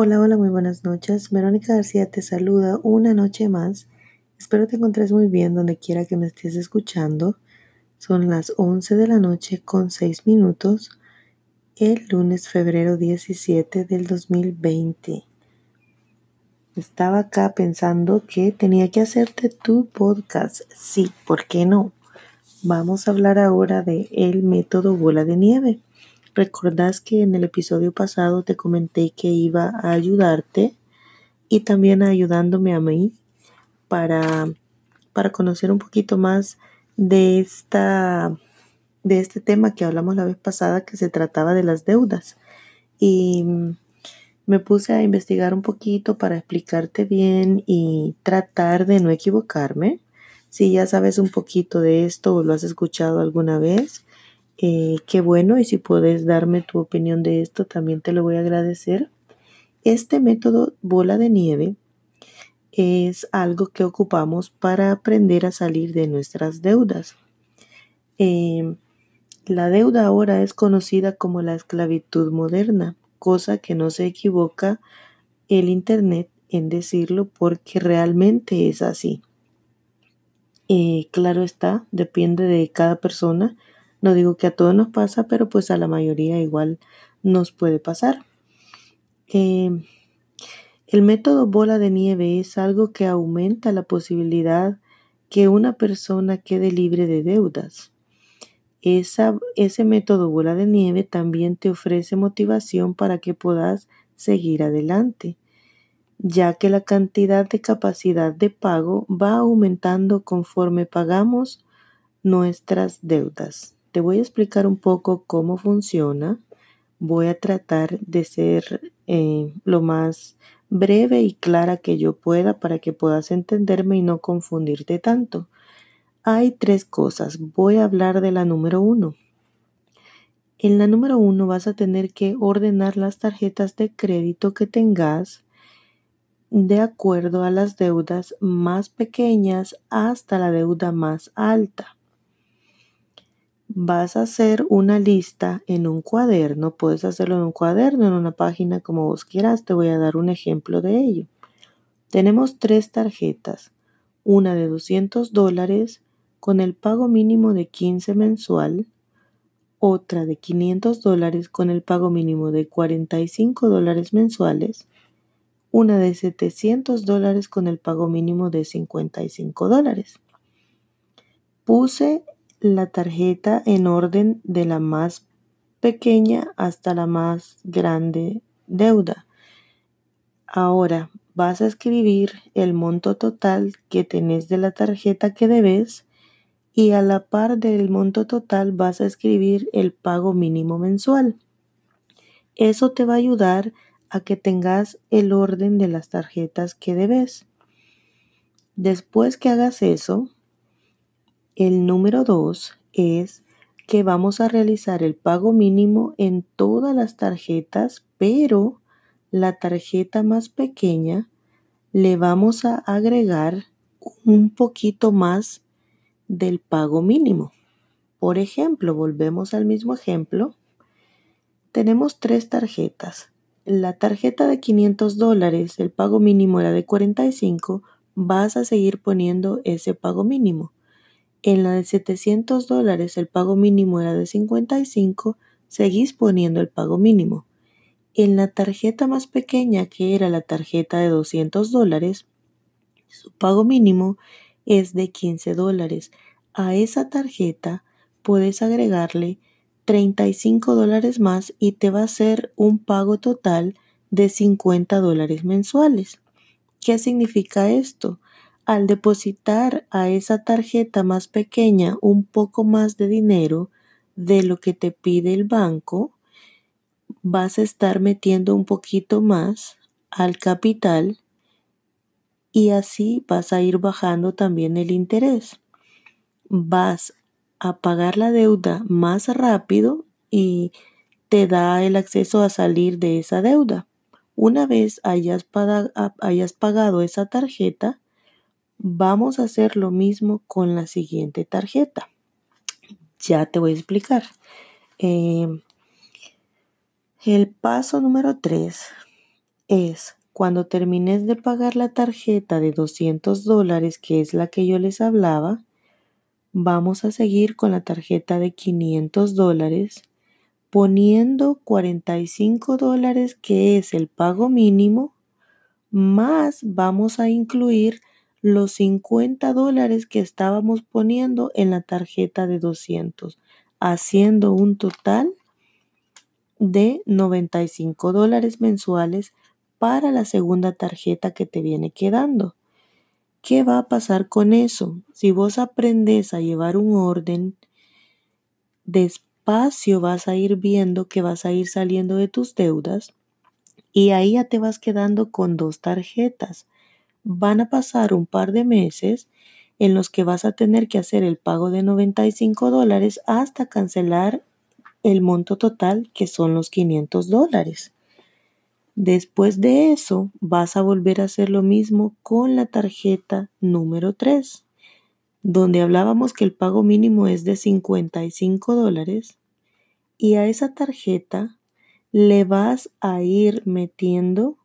Hola, hola, muy buenas noches. Verónica García te saluda una noche más. Espero te encontres muy bien donde quiera que me estés escuchando. Son las 11 de la noche con 6 minutos, el lunes febrero 17 del 2020. Estaba acá pensando que tenía que hacerte tu podcast. Sí, ¿por qué no? Vamos a hablar ahora de el método bola de nieve. Recordás que en el episodio pasado te comenté que iba a ayudarte y también ayudándome a mí para, para conocer un poquito más de, esta, de este tema que hablamos la vez pasada que se trataba de las deudas. Y me puse a investigar un poquito para explicarte bien y tratar de no equivocarme. Si ya sabes un poquito de esto o lo has escuchado alguna vez, eh, qué bueno y si puedes darme tu opinión de esto también te lo voy a agradecer. Este método bola de nieve es algo que ocupamos para aprender a salir de nuestras deudas. Eh, la deuda ahora es conocida como la esclavitud moderna, cosa que no se equivoca el Internet en decirlo porque realmente es así. Eh, claro está, depende de cada persona no digo que a todos nos pasa, pero pues a la mayoría igual nos puede pasar. Em, el método bola de nieve es algo que aumenta la posibilidad que una persona quede libre de deudas. ese método bola de nieve también te ofrece motivación para que puedas seguir adelante, ya que la cantidad de capacidad de pago va aumentando conforme pagamos nuestras deudas. Te voy a explicar un poco cómo funciona. Voy a tratar de ser eh, lo más breve y clara que yo pueda para que puedas entenderme y no confundirte tanto. Hay tres cosas. Voy a hablar de la número uno. En la número uno vas a tener que ordenar las tarjetas de crédito que tengas de acuerdo a las deudas más pequeñas hasta la deuda más alta vas a hacer una lista en un cuaderno, puedes hacerlo en un cuaderno, en una página como vos quieras, te voy a dar un ejemplo de ello. Tenemos tres tarjetas, una de 200 dólares con el pago mínimo de 15 mensual, otra de 500 dólares con el pago mínimo de 45 dólares mensuales, una de 700 dólares con el pago mínimo de 55 dólares. Puse la tarjeta en orden de la más pequeña hasta la más grande deuda. Ahora vas a escribir el monto total que tenés de la tarjeta que debes y a la par del monto total vas a escribir el pago mínimo mensual. Eso te va a ayudar a que tengas el orden de las tarjetas que debes. Después que hagas eso, el número dos es que vamos a realizar el pago mínimo en todas las tarjetas, pero la tarjeta más pequeña le vamos a agregar un poquito más del pago mínimo. Por ejemplo, volvemos al mismo ejemplo. Tenemos tres tarjetas. La tarjeta de 500 dólares, el pago mínimo era de 45, vas a seguir poniendo ese pago mínimo. En la de 700 dólares el pago mínimo era de 55, seguís poniendo el pago mínimo. En la tarjeta más pequeña, que era la tarjeta de 200 dólares, su pago mínimo es de 15 dólares. A esa tarjeta puedes agregarle 35 dólares más y te va a hacer un pago total de 50 dólares mensuales. ¿Qué significa esto? Al depositar a esa tarjeta más pequeña un poco más de dinero de lo que te pide el banco, vas a estar metiendo un poquito más al capital y así vas a ir bajando también el interés. Vas a pagar la deuda más rápido y te da el acceso a salir de esa deuda. Una vez hayas, pagado esa tarjeta, Vamos a hacer lo mismo con la siguiente tarjeta. Ya te voy a explicar. Em, el paso número 3 es cuando termines de pagar la tarjeta de 200 dólares, que es la que yo les hablaba, vamos a seguir con la tarjeta de 500 dólares poniendo 45 dólares que es el pago mínimo, más vamos a incluir los 50 dólares que estábamos poniendo en la tarjeta de 200, haciendo un total de 95 dólares mensuales para la segunda tarjeta que te viene quedando. ¿Qué va a pasar con eso? Si vos aprendes a llevar un orden, despacio vas a ir viendo que vas a ir saliendo de tus deudas y ahí ya te vas quedando con dos tarjetas. Van a pasar un par de meses en los que vas a tener que hacer el pago de 95 dólares hasta cancelar el monto total que son los 500 dólares. Después de eso, vas a volver a hacer lo mismo con la tarjeta número 3, donde hablábamos que el pago mínimo es de 55 dólares y a esa tarjeta le vas a ir metiendo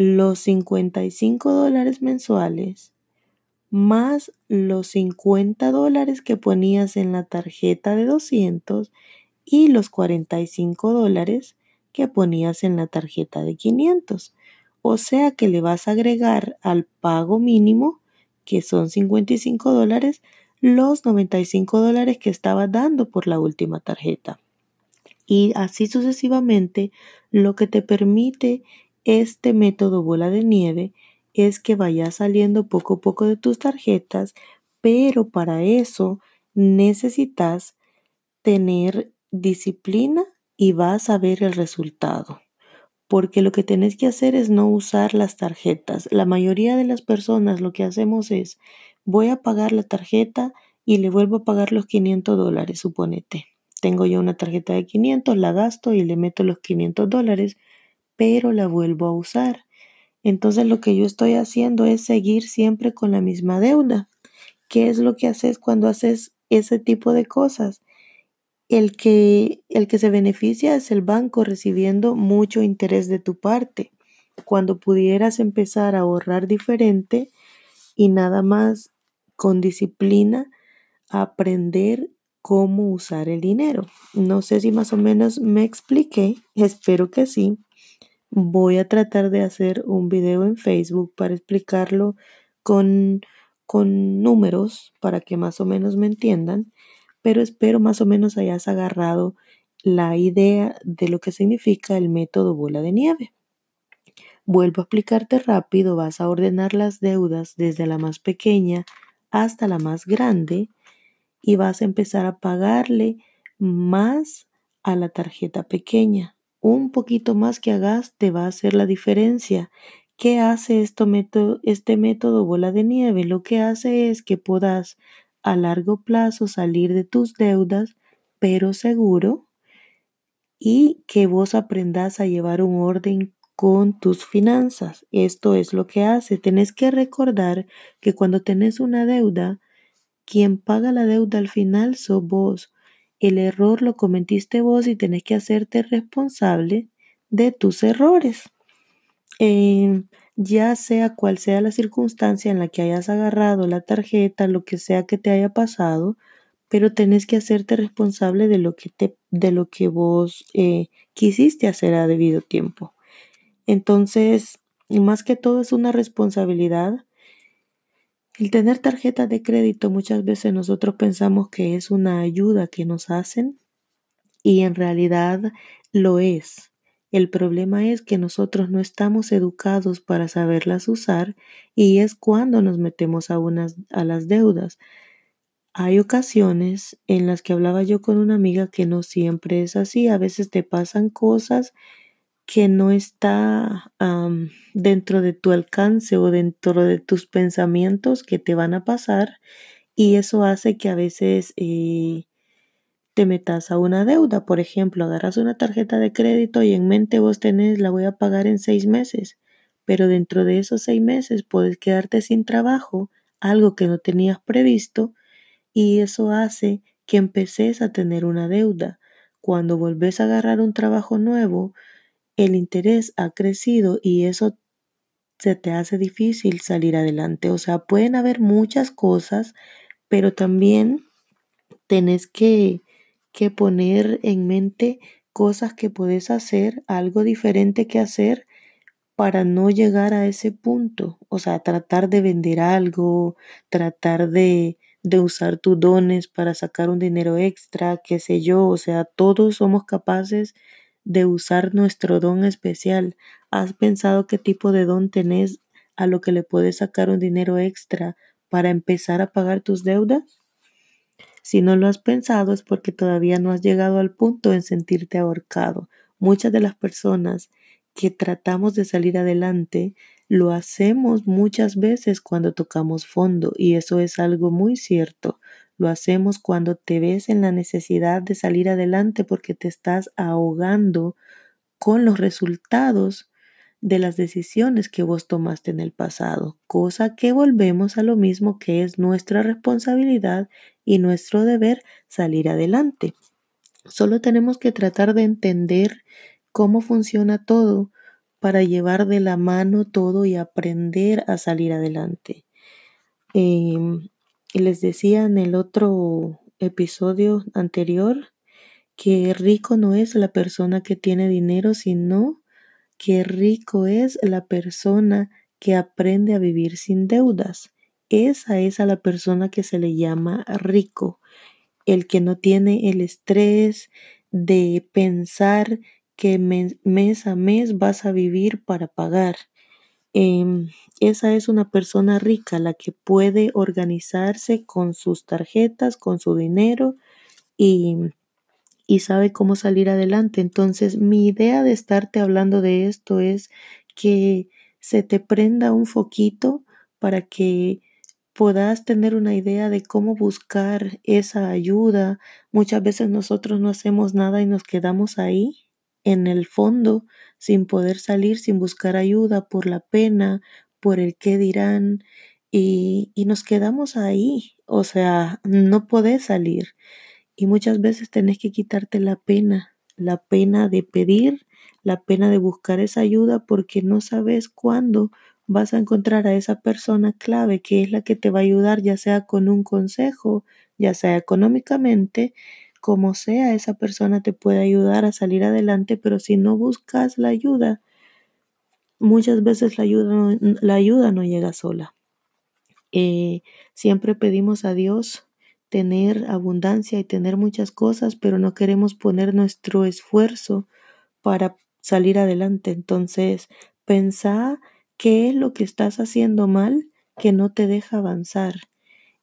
los 55 dólares mensuales más los 50 dólares que ponías en la tarjeta de 200 y los 45 dólares que ponías en la tarjeta de 500. O sea que le vas a agregar al pago mínimo, que son 55 dólares, los 95 dólares que estabas dando por la última tarjeta. Y así sucesivamente, lo que te permite este método bola de nieve es que vaya saliendo poco a poco de tus tarjetas, pero para eso necesitas tener disciplina y vas a ver el resultado. Porque lo que tenés que hacer es no usar las tarjetas. La mayoría de las personas lo que hacemos es, voy a pagar la tarjeta y le vuelvo a pagar los 500 dólares, suponete. Tengo yo una tarjeta de 500, la gasto y le meto los 500 dólares, pero la vuelvo a usar. Entonces lo que yo estoy haciendo es seguir siempre con la misma deuda. ¿Qué es lo que haces cuando haces ese tipo de cosas? el que, el que se beneficia es el banco recibiendo mucho interés de tu parte. Cuando pudieras empezar a ahorrar diferente y nada más con disciplina aprender cómo usar el dinero. No sé si más o menos me expliqué, espero que sí. Voy a tratar de hacer un video en Facebook para explicarlo con, con números para que más o menos me entiendan pero espero más o menos hayas agarrado la idea de lo que significa el método bola de nieve. Vuelvo a explicarte rápido, vas a ordenar las deudas desde la más pequeña hasta la más grande y vas a empezar a pagarle más a la tarjeta pequeña. Un poquito más que hagas te va a hacer la diferencia. ¿Qué hace método, este método bola de nieve? Lo que hace es que puedas a largo plazo salir de tus deudas, pero seguro, y que vos aprendas a llevar un orden con tus finanzas. Esto es lo que hace. Tenés que recordar que cuando tenés una deuda, quien paga la deuda al final sos vos. El error lo cometiste vos y tenés que hacerte responsable de tus errores. Eh, ya sea cual sea la circunstancia en la que hayas agarrado la tarjeta, lo que sea que te haya pasado, pero tenés que hacerte responsable de lo que, te, de lo que vos eh, quisiste hacer a debido tiempo. Entonces, más que todo es una responsabilidad. El tener tarjeta de crédito muchas veces nosotros pensamos que es una ayuda que nos hacen y en realidad lo es. El problema es que nosotros no estamos educados para saberlas usar y es cuando nos metemos a, unas, a las deudas. Hay ocasiones en las que hablaba yo con una amiga que no siempre es así. A veces te pasan cosas que no está dentro de tu alcance o dentro de tus pensamientos que te van a pasar y eso hace que a veces eh, te metas a una deuda. Por ejemplo, agarras una tarjeta de crédito y en mente vos tenés, la voy a pagar en seis meses, pero dentro de esos seis meses puedes quedarte sin trabajo, algo que no tenías previsto, y eso hace que empeces a tener una deuda. Cuando volvés a agarrar un trabajo nuevo, el interés ha crecido y eso se te hace difícil salir adelante. O sea, pueden haber muchas cosas, pero también tenés que, que poner en mente cosas que puedes hacer, algo diferente que hacer para no llegar a ese punto. O sea, tratar de vender algo, tratar de, de usar tus dones para sacar un dinero extra, qué sé yo. O sea, todos somos capaces de usar nuestro don especial. ¿Has pensado qué tipo de don tenés a lo que le puedes sacar un dinero extra para empezar a pagar tus deudas? Si no lo has pensado es porque todavía no has llegado al punto en sentirte ahorcado. Muchas de las personas que tratamos de salir adelante, lo hacemos muchas veces cuando tocamos fondo y eso es algo muy cierto. Lo hacemos cuando te ves en la necesidad de salir adelante porque te estás ahogando con los resultados de las decisiones que vos tomaste en el pasado, cosa que volvemos a lo mismo que es nuestra responsabilidad y nuestro deber salir adelante. Solo tenemos que tratar de entender cómo funciona todo para llevar de la mano todo y aprender a salir adelante. Em, les decía en el otro episodio anterior que rico no es la persona que tiene dinero, sino que rico es la persona que aprende a vivir sin deudas. Esa es a la persona que se le llama rico, el que no tiene el estrés de pensar que mes, a mes vas a vivir para pagar. Em, esa es una persona rica, la que puede organizarse con sus tarjetas, con su dinero y, y sabe cómo salir adelante. Entonces, mi idea de estarte hablando de esto es que se te prenda un foquito para que puedas tener una idea de cómo buscar esa ayuda. Muchas veces nosotros no hacemos nada y nos quedamos ahí en el fondo sin poder salir, sin buscar ayuda por la pena, por el qué dirán y, y nos quedamos ahí. O sea, no podés salir. Y muchas veces tenés que quitarte la pena, la pena de pedir, la pena de buscar esa ayuda porque no sabes cuándo vas a encontrar a esa persona clave que es la que te va a ayudar, ya sea con un consejo, ya sea económicamente, como sea, esa persona te puede ayudar a salir adelante, pero si no buscas la ayuda, muchas veces la ayuda no, la ayuda no llega sola. Eh, siempre pedimos a Dios tener abundancia y tener muchas cosas, pero no queremos poner nuestro esfuerzo para salir adelante. Entonces, pensá qué es lo que estás haciendo mal que no te deja avanzar.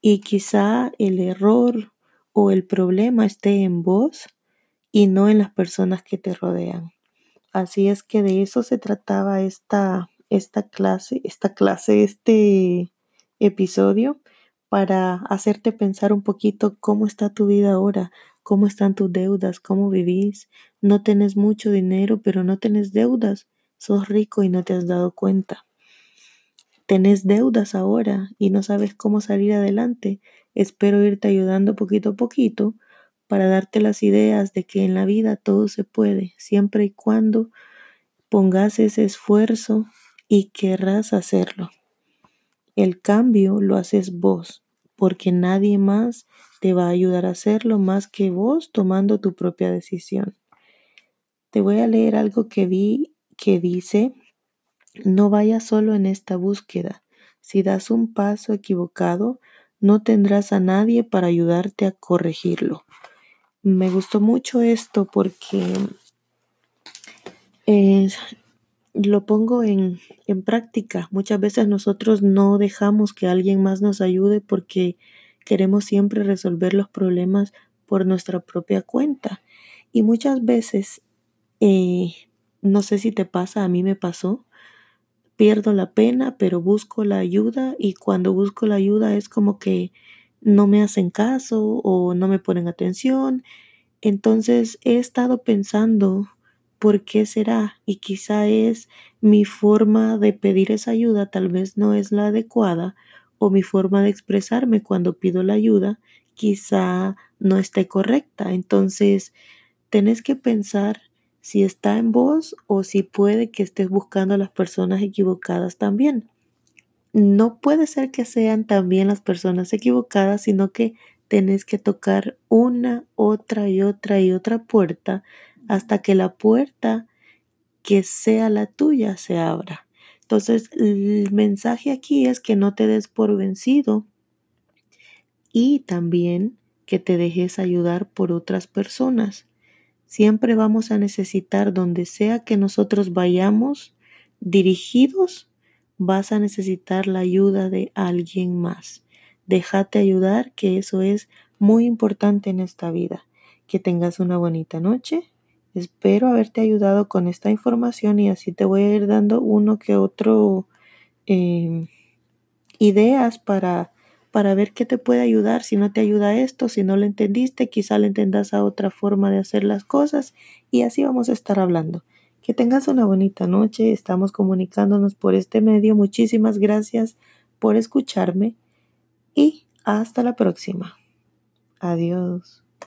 Y quizá el error o el problema esté en vos y no en las personas que te rodean. Así es que de eso se trataba esta, esta clase, esta clase, este episodio para hacerte pensar un poquito cómo está tu vida ahora, cómo están tus deudas, cómo vivís. No tenés mucho dinero, pero no tenés deudas. Sos rico y no te has dado cuenta. Tenés deudas ahora y no sabes cómo salir adelante. Espero irte ayudando poquito a poquito para darte las ideas de que en la vida todo se puede, siempre y cuando pongas ese esfuerzo y querrás hacerlo. El cambio lo haces vos, porque nadie más te va a ayudar a hacerlo más que vos tomando tu propia decisión. Te voy a leer algo que vi que dice, no vayas solo en esta búsqueda. Si das un paso equivocado, no tendrás a nadie para ayudarte a corregirlo. Me gustó mucho esto porque lo pongo en, en práctica. Muchas veces nosotros no dejamos que alguien más nos ayude porque queremos siempre resolver los problemas por nuestra propia cuenta. Y muchas veces, eh, no sé si te pasa, a mí me pasó, pierdo la pena, pero busco la ayuda y cuando busco la ayuda es como que no me hacen caso o no me ponen atención. Entonces he estado pensando por qué será y quizá es mi forma de pedir esa ayuda tal vez no es la adecuada o mi forma de expresarme cuando pido la ayuda quizá no esté correcta. Entonces tenés que pensar si está en vos o si puede que estés buscando a las personas equivocadas también. No puede ser que sean también las personas equivocadas, sino que tenés que tocar una, otra y otra y otra puerta hasta que la puerta que sea la tuya se abra. Entonces, el mensaje aquí es que no te des por vencido y también que te dejes ayudar por otras personas. Siempre vamos a necesitar, donde sea que nosotros vayamos dirigidos, vas a necesitar la ayuda de alguien más. Déjate ayudar, que eso es muy importante en esta vida. Que tengas una bonita noche. Espero haberte ayudado con esta información y así te voy a ir dando uno que otro eh, ideas para para ver qué te puede ayudar, si no te ayuda esto, si no lo entendiste, quizá le entendas a otra forma de hacer las cosas y así vamos a estar hablando. Que tengas una bonita noche, estamos comunicándonos por este medio. Muchísimas gracias por escucharme y hasta la próxima. Adiós.